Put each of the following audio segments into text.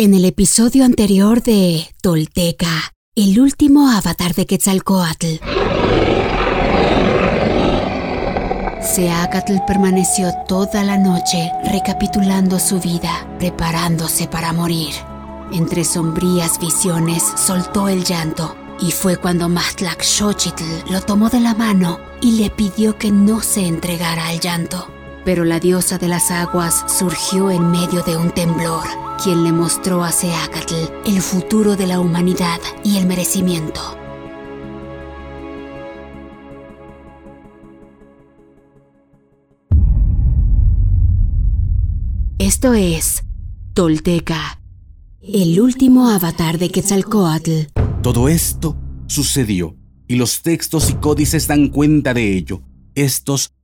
En el episodio anterior de Tolteca, el último avatar de Quetzalcoatl. Seacatl permaneció toda la noche recapitulando su vida, preparándose para morir. Entre sombrías visiones soltó el llanto y fue cuando Mahtlac Xochitl lo tomó de la mano y le pidió que no se entregara al llanto. Pero la diosa de las aguas surgió en medio de un temblor, quien le mostró a Seacatl el futuro de la humanidad y el merecimiento. Esto es Tolteca, el último avatar de Quetzalcoatl. Todo esto sucedió y los textos y códices dan cuenta de ello. Estos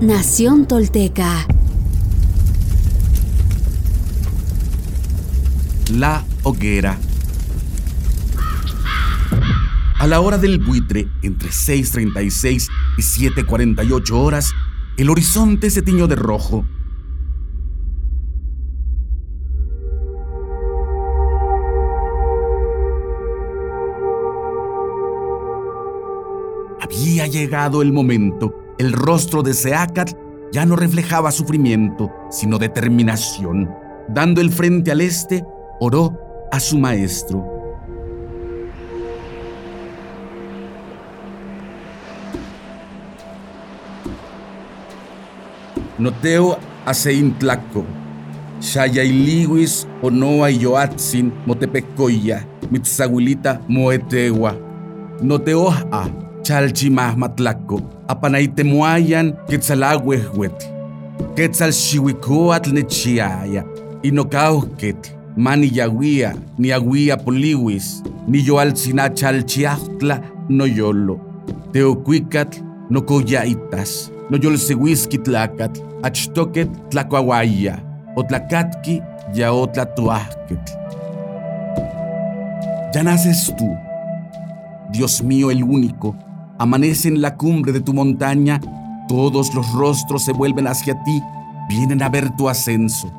Nación Tolteca. La hoguera. A la hora del buitre, entre 6.36 y 7.48 horas, el horizonte se tiñó de rojo. Había llegado el momento. El rostro de Seacat ya no reflejaba sufrimiento, sino determinación. Dando el frente al este, oró a su maestro. Noteo aceintlaco, xayailiwis onoa yoatzin motepecoya, mitzahuilita moetegua. Noteoja chalchimah matlacco, apanaitemuayan quetzalahuehuet, quetzalxihuicoatl nechiaya, inocauquetl, mani yaguía, ni aguía poliwis, ni yoaltzina chalchiahtla no yolo, teocuicatl no coyaitas, no yolsehuisquitlacatl, achtoquet tlacuahuaya, otlacatqui ya otlatuahquetl. Ya naces tú, Dios mío el único, amanece en la cumbre de tu montaña, todos los rostros se vuelven hacia ti, vienen a ver tu ascenso.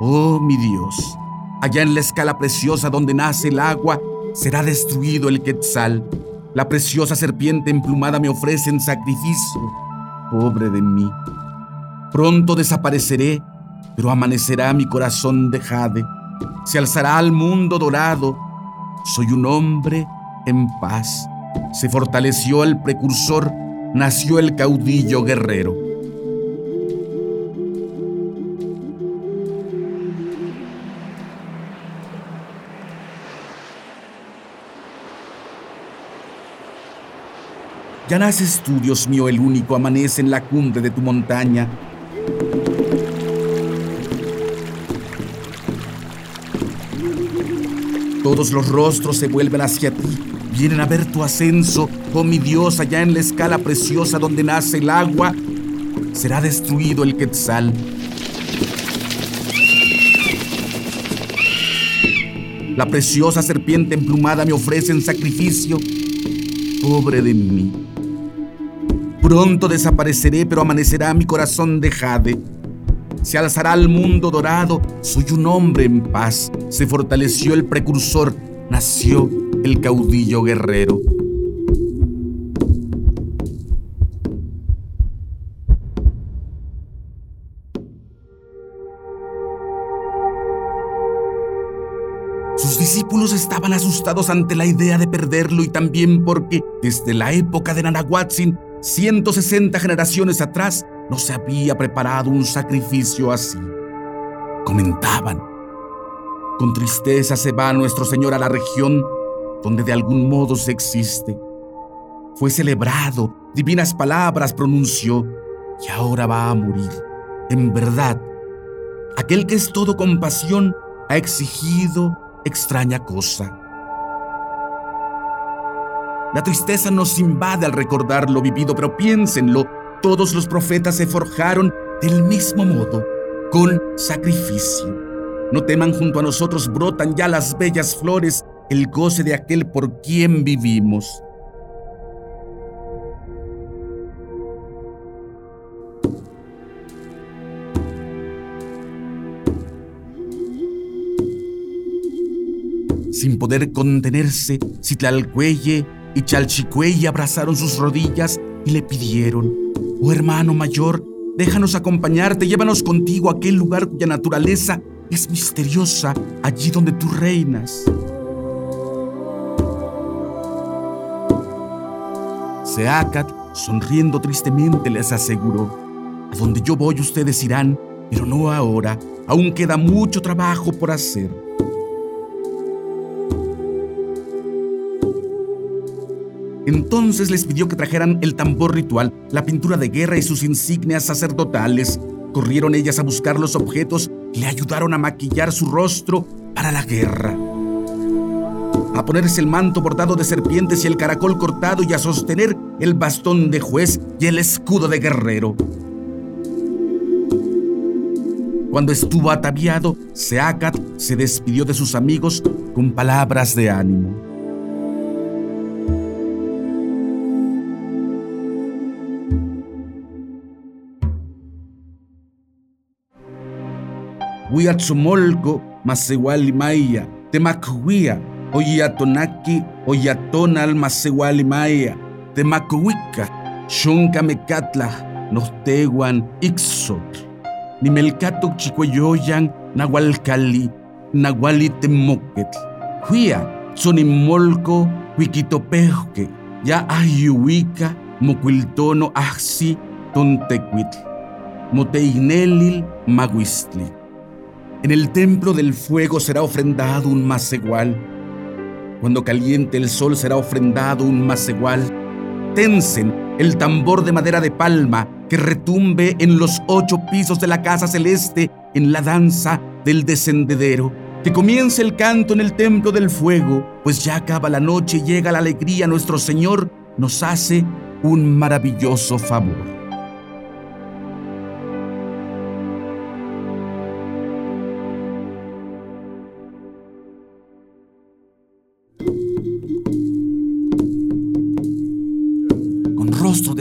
Oh mi Dios, allá en la escala preciosa donde nace el agua, será destruido el quetzal. La preciosa serpiente emplumada me ofrece en sacrificio. Pobre de mí. Pronto desapareceré, pero amanecerá mi corazón de jade. Se alzará al mundo dorado. Soy un hombre en paz. Se fortaleció el precursor, nació el caudillo guerrero. Ya naces tú, Dios mío, el único, amanece en la cumbre de tu montaña. Todos los rostros se vuelven hacia ti, vienen a ver tu ascenso, oh mi Dios, allá en la escala preciosa donde nace el agua. Será destruido el quetzal. La preciosa serpiente emplumada me ofrece en sacrificio. Pobre de mí. Pronto desapareceré, pero amanecerá mi corazón de jade. Se alzará el mundo dorado, soy un hombre en paz. Se fortaleció el precursor, nació el caudillo guerrero. Sus discípulos estaban asustados ante la idea de perderlo y también porque desde la época de Nanahuatzin, 160 generaciones atrás, no se había preparado un sacrificio así. Comentaban, con tristeza se va nuestro Señor a la región donde de algún modo se existe. Fue celebrado, divinas palabras pronunció y ahora va a morir. En verdad, aquel que es todo compasión ha exigido extraña cosa. La tristeza nos invade al recordar lo vivido, pero piénsenlo, todos los profetas se forjaron del mismo modo, con sacrificio. No teman junto a nosotros brotan ya las bellas flores, el goce de aquel por quien vivimos. Sin poder contenerse, Citlalcuelle y Chalchicuelle abrazaron sus rodillas y le pidieron, oh hermano mayor, déjanos acompañarte, llévanos contigo a aquel lugar cuya naturaleza es misteriosa, allí donde tú reinas. Seacat, sonriendo tristemente, les aseguró, a donde yo voy ustedes irán, pero no ahora, aún queda mucho trabajo por hacer. Entonces les pidió que trajeran el tambor ritual, la pintura de guerra y sus insignias sacerdotales. Corrieron ellas a buscar los objetos le ayudaron a maquillar su rostro para la guerra. A ponerse el manto bordado de serpientes y el caracol cortado y a sostener el bastón de juez y el escudo de guerrero. Cuando estuvo ataviado, Seacat se despidió de sus amigos con palabras de ánimo. Huiatzomolco, Masewali Maya, Temacuia, Oyatonaki, Oyatonal Masewali Maya, Temacuica, Xonca Mecatla, Nosteguan, Ixot, Nimelcato Chicoyoyan, Nahualcali, Nahuali Temoquetl, Huia, Sonimolco, Huiquitopejque, Ya Ayuica, Moquiltono Axi, Tontequitl, Moteinelil, Maguistli. En el templo del fuego será ofrendado un igual. Cuando caliente el sol será ofrendado un igual. Tensen el tambor de madera de palma que retumbe en los ocho pisos de la casa celeste en la danza del descendedero. Que comience el canto en el templo del fuego, pues ya acaba la noche y llega la alegría. Nuestro Señor nos hace un maravilloso favor.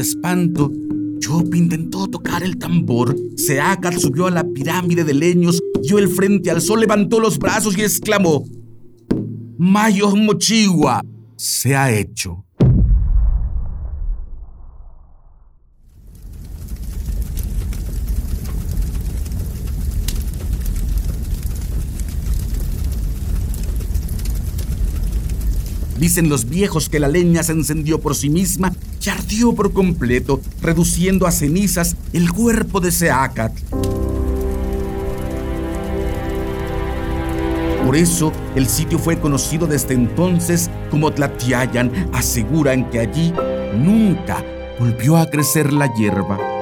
Espanto, Chop intentó tocar el tambor. Seacat subió a la pirámide de leños, dio el frente al sol, levantó los brazos y exclamó: Mayo Mochigua, se ha hecho. Dicen los viejos que la leña se encendió por sí misma y ardió por completo, reduciendo a cenizas el cuerpo de Seacat. Por eso el sitio fue conocido desde entonces como Tlatiayan. Aseguran que allí nunca volvió a crecer la hierba.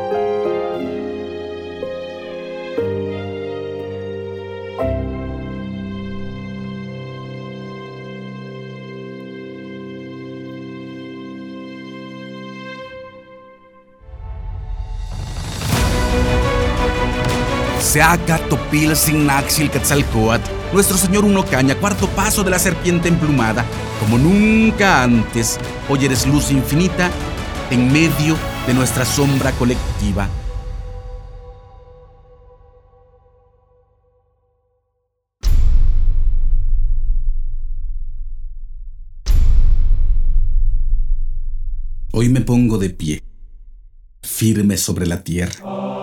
Seaca, Topil, Sinaxil, Quetzalcoatl, nuestro señor Uno Caña, cuarto paso de la serpiente emplumada, como nunca antes, hoy eres luz infinita en medio de nuestra sombra colectiva. Hoy me pongo de pie, firme sobre la tierra.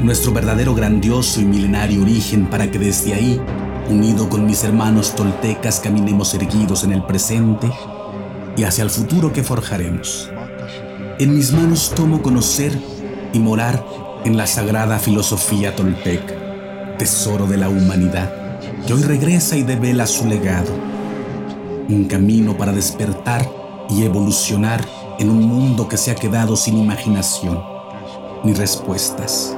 nuestro verdadero grandioso y milenario origen para que desde ahí, unido con mis hermanos toltecas, caminemos erguidos en el presente y hacia el futuro que forjaremos. En mis manos tomo conocer y morar en la sagrada filosofía tolteca, tesoro de la humanidad, que hoy regresa y devela su legado. Un camino para despertar y evolucionar en un mundo que se ha quedado sin imaginación ni respuestas.